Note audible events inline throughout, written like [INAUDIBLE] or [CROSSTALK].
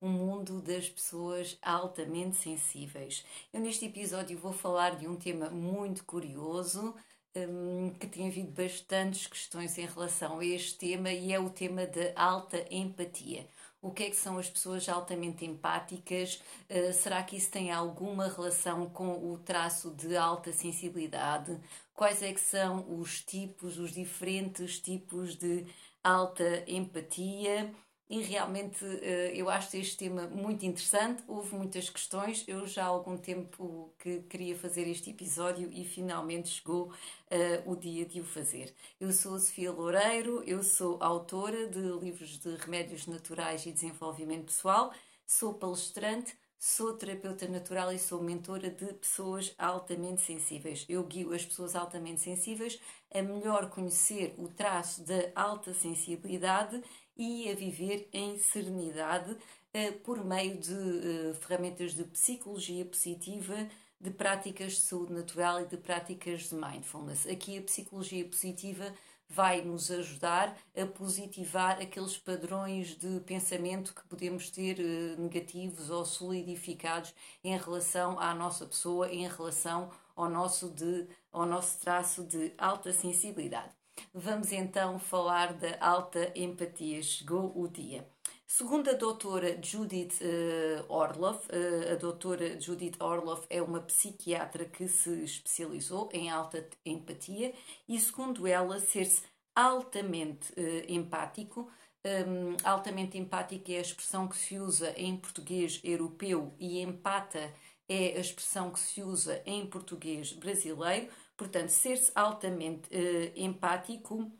um mundo das pessoas altamente sensíveis. Eu neste episódio vou falar de um tema muito curioso um, que tem havido bastantes questões em relação a este tema e é o tema da alta empatia. O que é que são as pessoas altamente empáticas? Uh, será que isso tem alguma relação com o traço de alta sensibilidade? Quais é que são os tipos, os diferentes tipos de alta empatia? E realmente eh, eu acho este tema muito interessante. Houve muitas questões. Eu já há algum tempo que queria fazer este episódio e finalmente chegou uh, o dia de o fazer. Eu sou a Sofia Loureiro, eu sou autora de livros de remédios naturais e desenvolvimento pessoal, sou palestrante. Sou terapeuta natural e sou mentora de pessoas altamente sensíveis. Eu guio as pessoas altamente sensíveis a melhor conhecer o traço da alta sensibilidade e a viver em serenidade uh, por meio de uh, ferramentas de psicologia positiva, de práticas de saúde natural e de práticas de mindfulness. Aqui a psicologia positiva vai nos ajudar a positivar aqueles padrões de pensamento que podemos ter uh, negativos ou solidificados em relação à nossa pessoa, em relação ao nosso, de, ao nosso traço de alta sensibilidade. Vamos então falar da alta empatia. Chegou o dia. Segundo a doutora Judith uh, Orloff, uh, a doutora Judith Orloff é uma psiquiatra que se especializou em alta empatia e, segundo ela, ser-se altamente uh, empático. Um, altamente empático é a expressão que se usa em português europeu e empata é a expressão que se usa em português brasileiro. Portanto, ser-se altamente uh, empático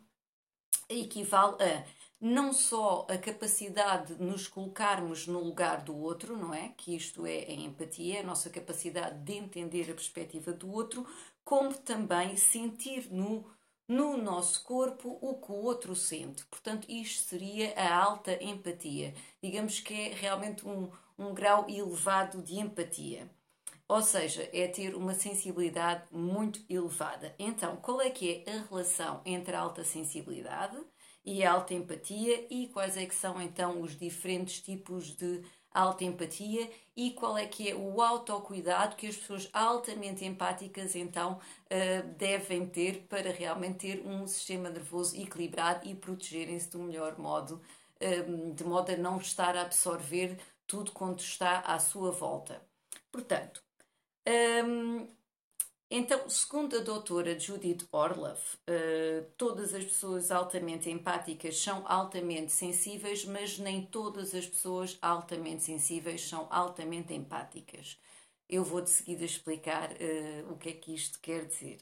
equivale a não só a capacidade de nos colocarmos no lugar do outro, não é? Que isto é a empatia, a nossa capacidade de entender a perspectiva do outro, como também sentir no, no nosso corpo o que o outro sente. Portanto, isto seria a alta empatia. Digamos que é realmente um, um grau elevado de empatia. Ou seja, é ter uma sensibilidade muito elevada. Então, qual é que é a relação entre a alta sensibilidade e a alta empatia e quais é que são então os diferentes tipos de alta empatia e qual é que é o autocuidado que as pessoas altamente empáticas então uh, devem ter para realmente ter um sistema nervoso equilibrado e protegerem-se do melhor modo, uh, de modo a não estar a absorver tudo quanto está à sua volta. Portanto, um, então, segundo a doutora Judith Orloff, uh, todas as pessoas altamente empáticas são altamente sensíveis, mas nem todas as pessoas altamente sensíveis são altamente empáticas. Eu vou de seguida explicar uh, o que é que isto quer dizer.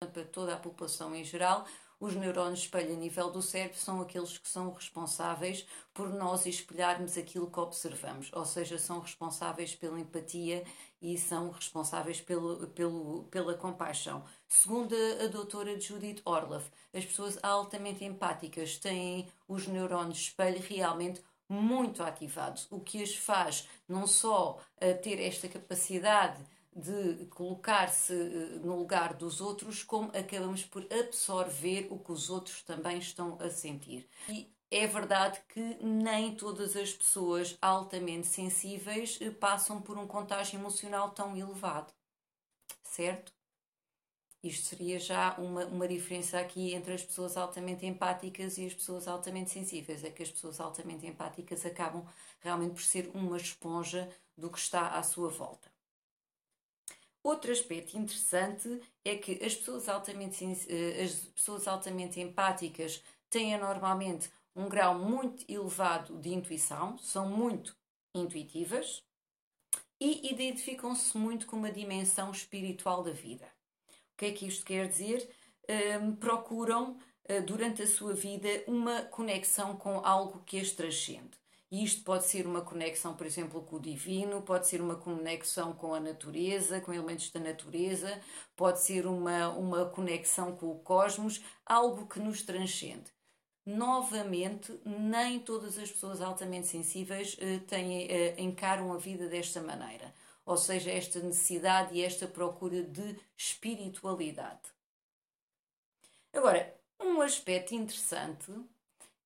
Para toda a população em geral, os neurônios espelho a nível do cérebro são aqueles que são responsáveis por nós espelharmos aquilo que observamos, ou seja, são responsáveis pela empatia e são responsáveis pelo, pelo, pela compaixão. Segundo a, a doutora Judith Orloff, as pessoas altamente empáticas têm os neurônios espelho realmente muito ativados, o que as faz não só ter esta capacidade de colocar-se eh, no lugar dos outros, como acabamos por absorver o que os outros também estão a sentir. E é verdade que nem todas as pessoas altamente sensíveis eh, passam por um contágio emocional tão elevado, certo? Isto seria já uma, uma diferença aqui entre as pessoas altamente empáticas e as pessoas altamente sensíveis. É que as pessoas altamente empáticas acabam realmente por ser uma esponja do que está à sua volta. Outro aspecto interessante é que as pessoas altamente, eh, as pessoas altamente empáticas têm normalmente um grau muito elevado de intuição, são muito intuitivas e identificam-se muito com uma dimensão espiritual da vida. O que é que isto quer dizer? Um, procuram, uh, durante a sua vida, uma conexão com algo que as transcende. E isto pode ser uma conexão, por exemplo, com o divino, pode ser uma conexão com a natureza, com elementos da natureza, pode ser uma, uma conexão com o cosmos, algo que nos transcende. Novamente, nem todas as pessoas altamente sensíveis eh, têm, eh, encaram a vida desta maneira, ou seja, esta necessidade e esta procura de espiritualidade. Agora, um aspecto interessante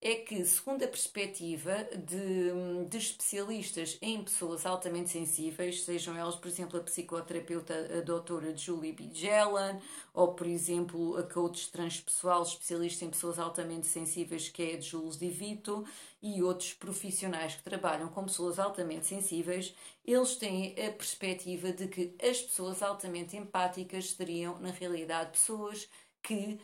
é que, segundo a perspectiva de, de, especialistas em pessoas altamente sensíveis, sejam elas, por exemplo, a psicoterapeuta a doutora Julie B. Ou, por exemplo, a coach transpessoal especialista em pessoas altamente sensíveis, que é a Jules DeVito, e outros profissionais que trabalham com pessoas altamente sensíveis, eles têm a perspectiva de que as pessoas altamente empáticas seriam, na realidade, pessoas que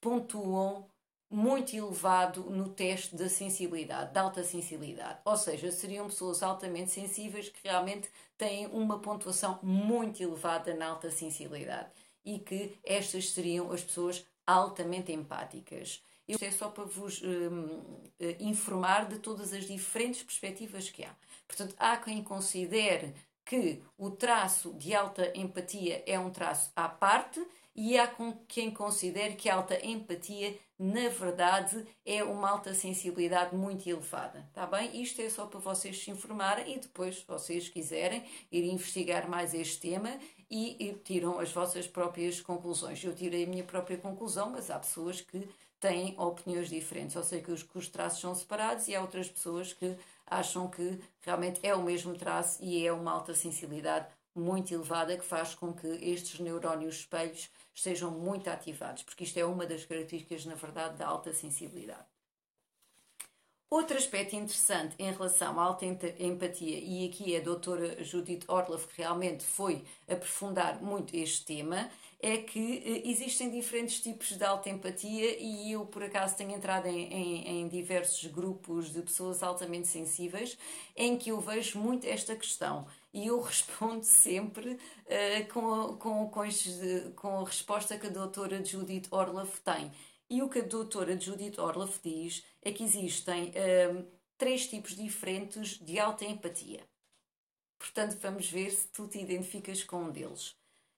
pontuam muito elevado no teste da sensibilidade, da alta sensibilidade. Ou seja, seriam pessoas altamente sensíveis que realmente têm uma pontuação muito elevada na alta sensibilidade e que estas seriam as pessoas altamente empáticas. Isto é só para vos um, eh, informar de todas as diferentes perspectivas que há. Portanto, há quem considere que o traço de alta empatia é um traço à parte e há quem considere que a alta empatia, na verdade, é uma alta sensibilidade muito elevada. Está bem? Isto é só para vocês se informarem e depois, se vocês quiserem, ir investigar mais este tema e, e tiram as vossas próprias conclusões. Eu tirei a minha própria conclusão, mas há pessoas que têm opiniões diferentes. Ou seja, que os, que os traços são separados e há outras pessoas que acham que realmente é o mesmo traço e é uma alta sensibilidade muito elevada que faz com que estes neurónios espelhos estejam muito ativados, porque isto é uma das características, na verdade, da alta sensibilidade. Outro aspecto interessante em relação à alta empatia, e aqui a doutora Judith Orloff que realmente foi aprofundar muito este tema, é que eh, existem diferentes tipos de alta empatia e eu, por acaso, tenho entrado em, em, em diversos grupos de pessoas altamente sensíveis em que eu vejo muito esta questão e eu respondo [LAUGHS] sempre uh, com, com, com, com a resposta que a doutora Judith Orloff tem. E o que a doutora Judith Orloff diz é que existem uh, três tipos diferentes de alta empatia. Portanto, vamos ver se tu te identificas com um deles.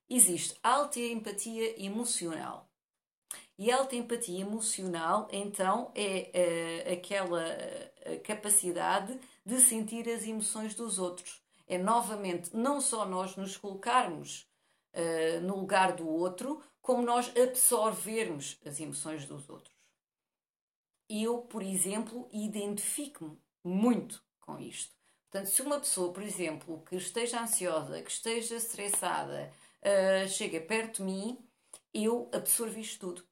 Existe alta empatia emocional. E alta empatia emocional, então, é uh, aquela uh, capacidade de sentir as emoções dos outros é novamente não só nós nos colocarmos uh, no lugar do outro, como nós absorvermos as emoções dos outros. Eu, por exemplo, identifico-me muito com isto. Portanto, se uma pessoa, por exemplo, que esteja ansiosa, que esteja estressada, uh, chega perto de mim, eu absorvo isto tudo.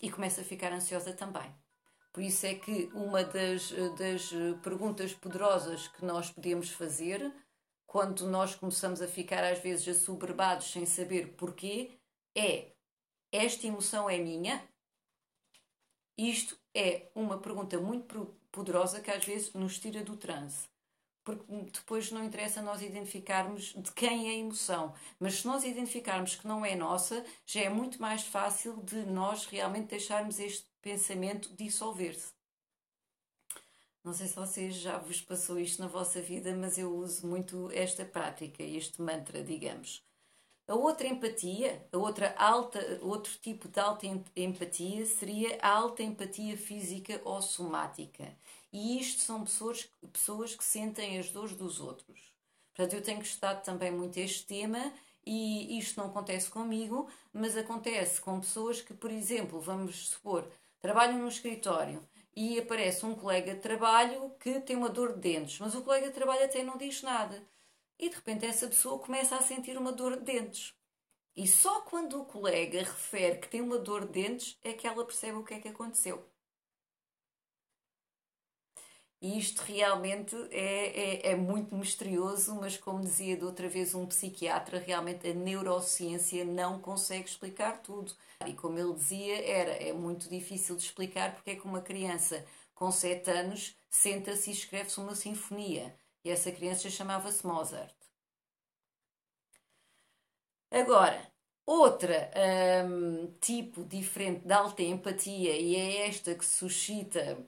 E começo a ficar ansiosa também. Por isso é que uma das, das perguntas poderosas que nós podemos fazer quando nós começamos a ficar às vezes assoberbados sem saber porquê é esta emoção é minha? Isto é uma pergunta muito poderosa que às vezes nos tira do transe. Porque depois não interessa nós identificarmos de quem é a emoção. Mas se nós identificarmos que não é nossa, já é muito mais fácil de nós realmente deixarmos este pensamento dissolver-se. Não sei se vocês já vos passou isto na vossa vida, mas eu uso muito esta prática, este mantra, digamos. A outra empatia, a outra alta, outro tipo de alta empatia seria a alta empatia física ou somática. E isto são pessoas, pessoas que sentem as dores dos outros. Portanto, eu tenho estudado também muito este tema e isto não acontece comigo, mas acontece com pessoas que, por exemplo, vamos supor, trabalham no escritório e aparece um colega de trabalho que tem uma dor de dentes, mas o colega de trabalho até não diz nada. E de repente essa pessoa começa a sentir uma dor de dentes. E só quando o colega refere que tem uma dor de dentes é que ela percebe o que é que aconteceu. E isto realmente é, é, é, muito misterioso, mas como dizia de outra vez um psiquiatra, realmente a neurociência não consegue explicar tudo. E como ele dizia, era, é muito difícil de explicar porque é que uma criança com 7 anos senta-se e escreve-se uma sinfonia. E essa criança chamava-se Mozart. Agora, outra um, tipo diferente de alta empatia, e é esta que suscita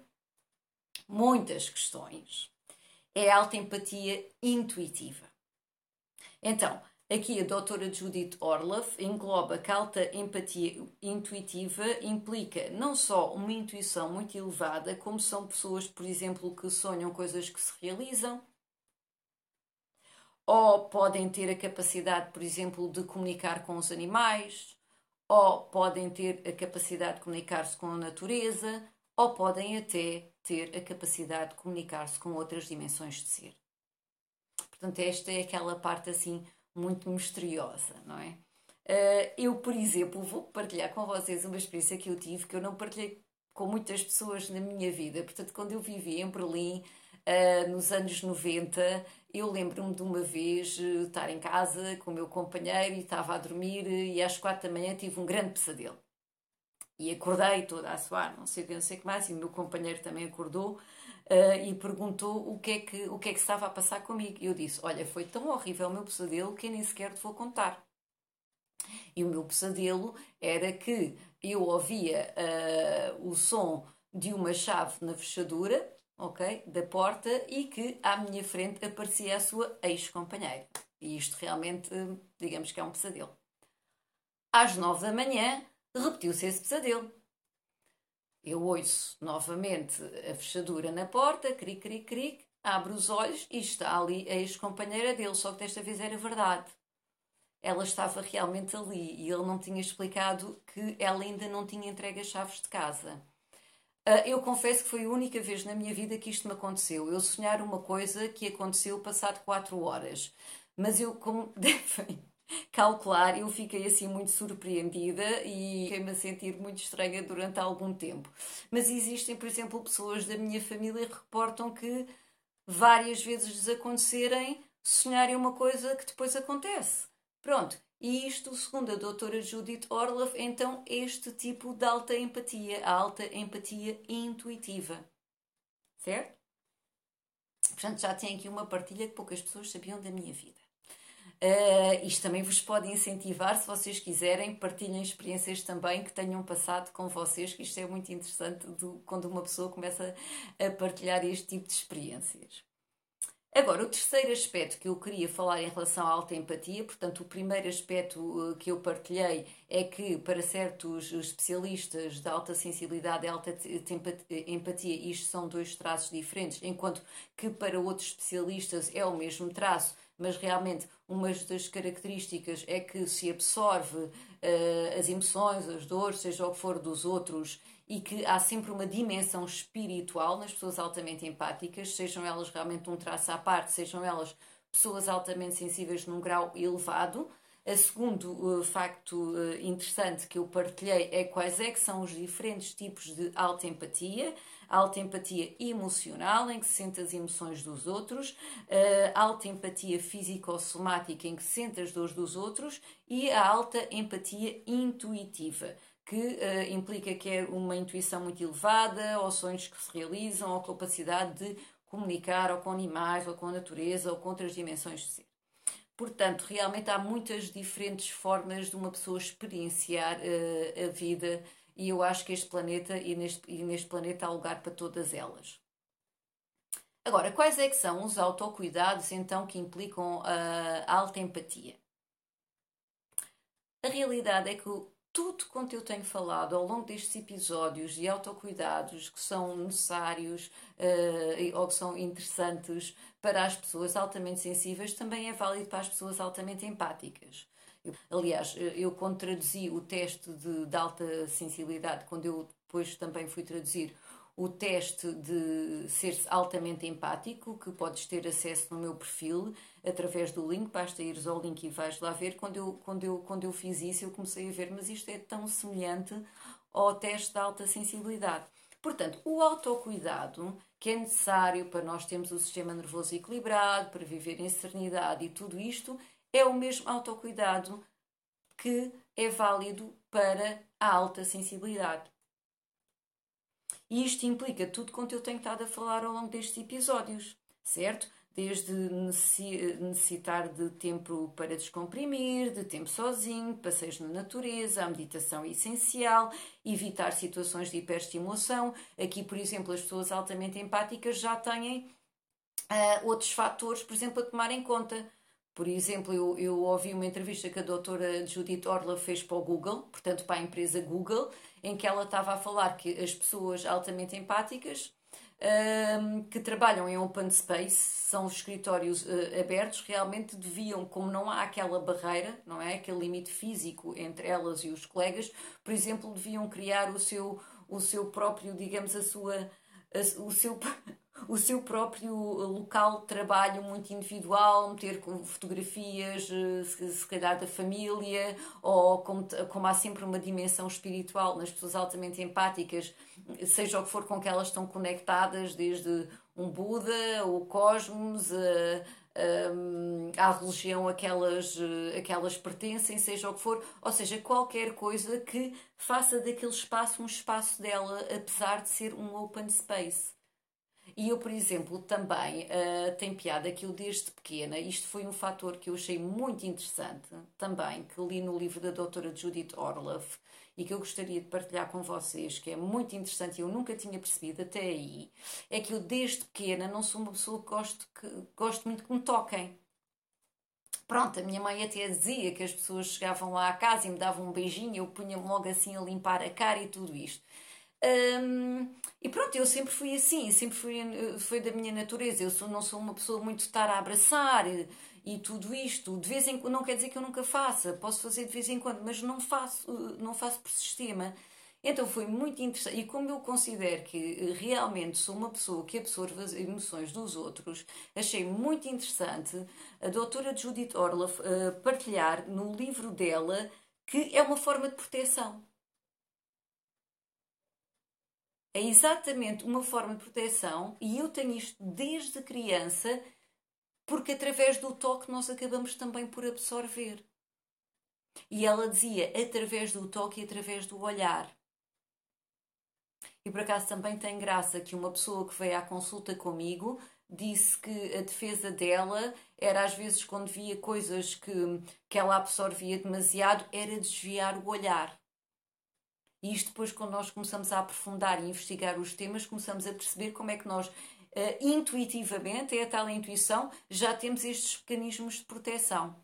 muitas questões, é a alta empatia intuitiva. Então, aqui a doutora Judith Orloff engloba que a alta empatia intuitiva implica não só uma intuição muito elevada, como são pessoas, por exemplo, que sonham coisas que se realizam, ou podem ter a capacidade, por exemplo, de comunicar com os animais, ou podem ter a capacidade de comunicar-se com a natureza, ou podem até ter a capacidade de comunicar-se com outras dimensões de ser. Portanto, esta é aquela parte assim muito misteriosa, não é? Uh, eu, por exemplo, vou partilhar com vocês uma experiência que eu tive que eu não partilhei com muitas pessoas na minha vida. Portanto, quando eu vivi em Berlim, uh, nos anos 90, eu lembro-me de uma vez uh, estar em casa com o meu companheiro e estava a dormir e às quatro da manhã tive um grande pesadelo. E acordei toda a suar, não sei o que, não sei o que mais, e o meu companheiro também acordou uh, e perguntou o que, é que, o que é que estava a passar comigo. E eu disse: Olha, foi tão horrível o meu pesadelo que eu nem sequer te vou contar. E o meu pesadelo era que eu ouvia uh, o som de uma chave na fechadura, ok, da porta e que à minha frente aparecia a sua ex-companheira. E isto realmente, digamos que é um pesadelo. Às nove da manhã, repetiu-se esse pesadelo. Eu ouço novamente a fechadura na porta, cric, cric, cric, abro os olhos e está ali a ex-companheira dele, só que desta vez era verdade. Ela estava realmente ali e ele não tinha explicado que ela ainda não tinha entregue as chaves de casa. Ah, eu confesso que foi a única vez na minha vida que isto me aconteceu. Eu sonhar uma coisa que aconteceu passado quatro horas. Mas eu, como [LAUGHS] devem calcular, eu fiquei assim muito surpreendida e fiquei-me a sentir muito estranha durante algum tempo. Mas existem, por exemplo, pessoas da minha família que reportam que várias vezes lhes acontecerem sonharem uma coisa que depois acontece. Pronto, e isto, segundo a doutora Judith Orloff, então este tipo de alta empatia, a alta empatia intuitiva. Certo? Portanto, já tem aqui uma partilha que poucas pessoas sabiam da minha vida. Uh, isto também vos pode incentivar, se vocês quiserem, partilhem experiências também que tenham passado com vocês, que isto é muito interessante do, quando uma pessoa começa a partilhar este tipo de experiências. Agora, o terceiro aspecto que eu queria falar em relação à alta empatia, portanto, o primeiro aspecto que eu partilhei é que para certos especialistas da alta sensibilidade e alta empatia, isto são dois traços diferentes, enquanto que para outros especialistas é o mesmo traço, mas realmente uma das características é que se absorve uh, as emoções, as dores, seja o que for dos outros, e que há sempre uma dimensão espiritual nas pessoas altamente empáticas, sejam elas realmente um traço à parte, sejam elas pessoas altamente sensíveis num grau elevado. A segundo uh, facto uh, interessante que eu partilhei é quais é que são os diferentes tipos de alta empatia alta empatia emocional, em que se sente as emoções dos outros, a alta empatia físico-somática, em que se sente as dores dos outros, e a alta empatia intuitiva, que uh, implica que é uma intuição muito elevada, ou sonhos que se realizam, ou capacidade de comunicar ou com animais, ou com a natureza, ou com outras dimensões de ser. Portanto, realmente há muitas diferentes formas de uma pessoa experienciar uh, a vida e eu acho que este planeta e neste, e neste planeta há lugar para todas elas. Agora, quais é que são os autocuidados então que implicam a alta empatia? A realidade é que tudo quanto eu tenho falado ao longo destes episódios de autocuidados que são necessários uh, ou que são interessantes para as pessoas altamente sensíveis também é válido para as pessoas altamente empáticas. Aliás, eu quando traduzi o teste de, de alta sensibilidade, quando eu depois também fui traduzir o teste de ser altamente empático, que podes ter acesso no meu perfil através do link, basta ires ao link e vais lá ver. Quando eu, quando, eu, quando eu fiz isso, eu comecei a ver, mas isto é tão semelhante ao teste de alta sensibilidade. Portanto, o autocuidado que é necessário para nós termos o sistema nervoso equilibrado, para viver em serenidade e tudo isto, é o mesmo autocuidado que é válido para a alta sensibilidade. E isto implica tudo quanto eu tenho estado a falar ao longo destes episódios, certo? desde necessitar de tempo para descomprimir, de tempo sozinho, passeios na natureza, a meditação é essencial, evitar situações de hiperestimulação. Aqui, por exemplo, as pessoas altamente empáticas já têm uh, outros fatores, por exemplo, a tomar em conta. Por exemplo, eu, eu ouvi uma entrevista que a doutora Judith Orla fez para o Google, portanto para a empresa Google, em que ela estava a falar que as pessoas altamente empáticas um, que trabalham em open space, são os escritórios uh, abertos, realmente deviam, como não há aquela barreira, não é? Aquele limite físico entre elas e os colegas, por exemplo, deviam criar o seu, o seu próprio, digamos, a sua, o seu [LAUGHS] o seu próprio local de trabalho muito individual, meter fotografias, eh, se calhar da família, ou como, como há sempre uma dimensão espiritual nas pessoas altamente empáticas, seja o que for com que elas estão conectadas, desde um Buda, o cosmos, a, à religião aquelas, aquelas pertencem, seja o que for, ou seja, qualquer coisa que faça daquele espaço um espaço dela, apesar de ser um open space. E eu, por exemplo, também uh, tem piada que eu desde pequena, isto foi um fator que eu achei muito interessante também, que li no livro da doutora Judith Orloff e que eu gostaria de partilhar com vocês, que é muito interessante e eu nunca tinha percebido até aí, é que eu desde pequena não sou uma pessoa que gosto, que, gosto muito que me toquem. Pronto, a minha mãe até dizia que as pessoas chegavam lá à casa e me davam um beijinho, eu punha-me logo assim a limpar a cara e tudo isto. Um, e pronto, eu sempre fui assim, sempre fui, foi da minha natureza. Eu sou, não sou uma pessoa muito de estar a abraçar e, e, tudo isto. De vez em quando, não quer dizer que eu nunca faça, posso fazer de vez em quando, mas não faço, não faço por sistema. Então foi muito interessante. E como eu considero que realmente sou uma pessoa que absorve as emoções dos outros, achei muito interessante a doutora Judith Orloff uh, partilhar no livro dela que é uma forma de proteção é exatamente uma forma de proteção e eu tenho isto desde criança porque através do toque nós acabamos também por absorver. E ela dizia através do toque e através do olhar. E por acaso também tem graça que uma pessoa que veio à consulta comigo disse que a defesa dela era às vezes quando via coisas que, que ela absorvia demasiado, era desviar o olhar. E isto depois, quando nós começamos a aprofundar e investigar os temas, começamos a perceber como é que nós, uh, intuitivamente, é a tal intuição, já temos estes mecanismos de proteção.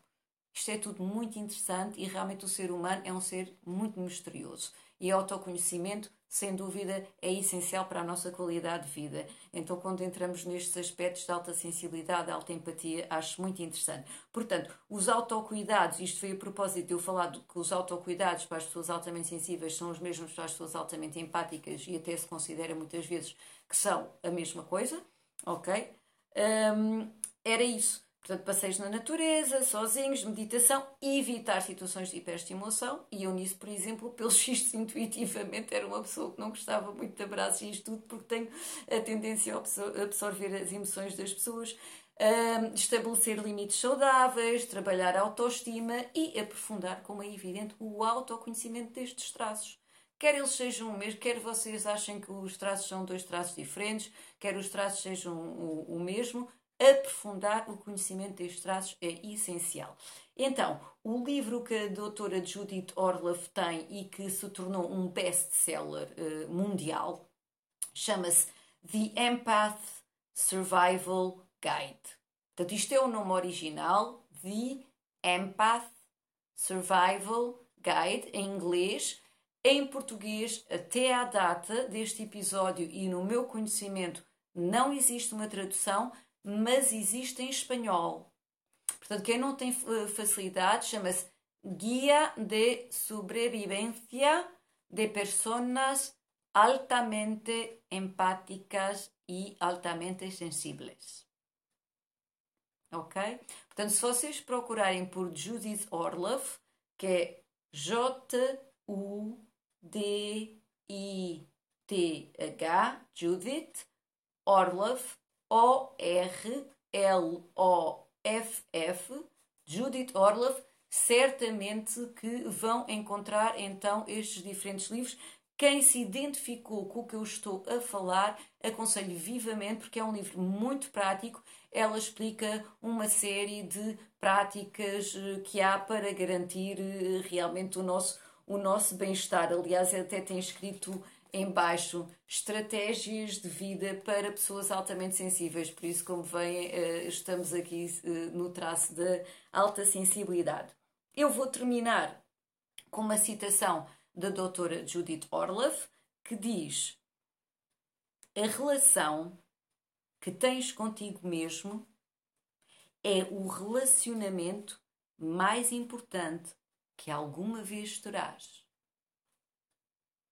Isto é tudo muito interessante e realmente o ser humano é um ser muito misterioso. E autoconhecimento sem dúvida, é essencial para a nossa qualidade de vida. Então, quando entramos nestes aspectos de alta sensibilidade, alta empatia, acho muito interessante. Portanto, os autocuidados, isto foi a propósito de eu falar que os autocuidados para as pessoas altamente sensíveis são os mesmos para as pessoas altamente empáticas e até se considera muitas vezes que são a mesma coisa, ok? Um, era isso. Portanto, passeios na natureza, sozinhos, meditação evitar situações de hiperestimulação. E eu nisso, por exemplo, pelos [LAUGHS] xistos intuitivamente, era uma pessoa que não gostava muito de abraços e isto tudo, porque tenho a tendência a absorver as emoções das pessoas. Um, estabelecer limites saudáveis, trabalhar a autoestima e aprofundar, como é evidente, o autoconhecimento destes traços. Quer eles sejam o mesmo, quer vocês achem que os traços são dois traços diferentes, quer os traços sejam o, o mesmo, aprofundar o conhecimento destes traços é essencial. Então, o livro que a doutora Judith Orloff tem e que se tornou um best-seller uh, mundial chama-se The Empath Survival Guide. Portanto, isto é o nome original, The Empath Survival Guide, em inglês. Em português, até à data deste episódio e no meu conhecimento, não existe uma tradução, mas existe em espanhol. Portanto, quem não tem eh, facilidade chama-se Guia de Sobrevivencia de Personas altamente empáticas e altamente sensibles. Ok? Portanto, se vocês procurarem por Judith Orloff, que é J-U-D-I-T-H, Judith Orloff, o-R-L-O-F-F, Judith Orloff, certamente que vão encontrar então estes diferentes livros Quem se identificou com o que eu estou a falar, aconselho vivamente, porque é um livro muito prático. Ela explica uma série de práticas eh, que há para garantir eh, realmente o nosso, o nosso bem-estar. Aliás, até tem escrito em baixo estratégias de vida para pessoas altamente sensíveis. Por isso, como veem, eh, estamos aqui no traço da alta sensibilidade. Eu vou terminar com uma citação da doutora Judith Orloff, que diz: A relação que tens contigo mesmo é o relacionamento mais importante que alguma vez terás.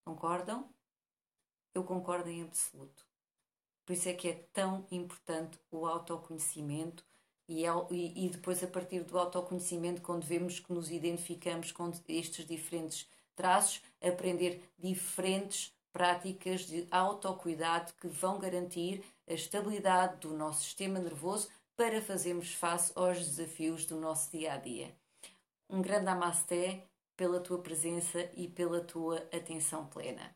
Concordam? Eu concordo em absoluto. Por isso é que é tão importante o autoconhecimento e, e, depois, a partir do autoconhecimento, quando vemos que nos identificamos com estes diferentes traços, aprender diferentes práticas de autocuidado que vão garantir a estabilidade do nosso sistema nervoso para fazermos face aos desafios do nosso dia a dia. Um grande namasté pela tua presença e pela tua atenção plena.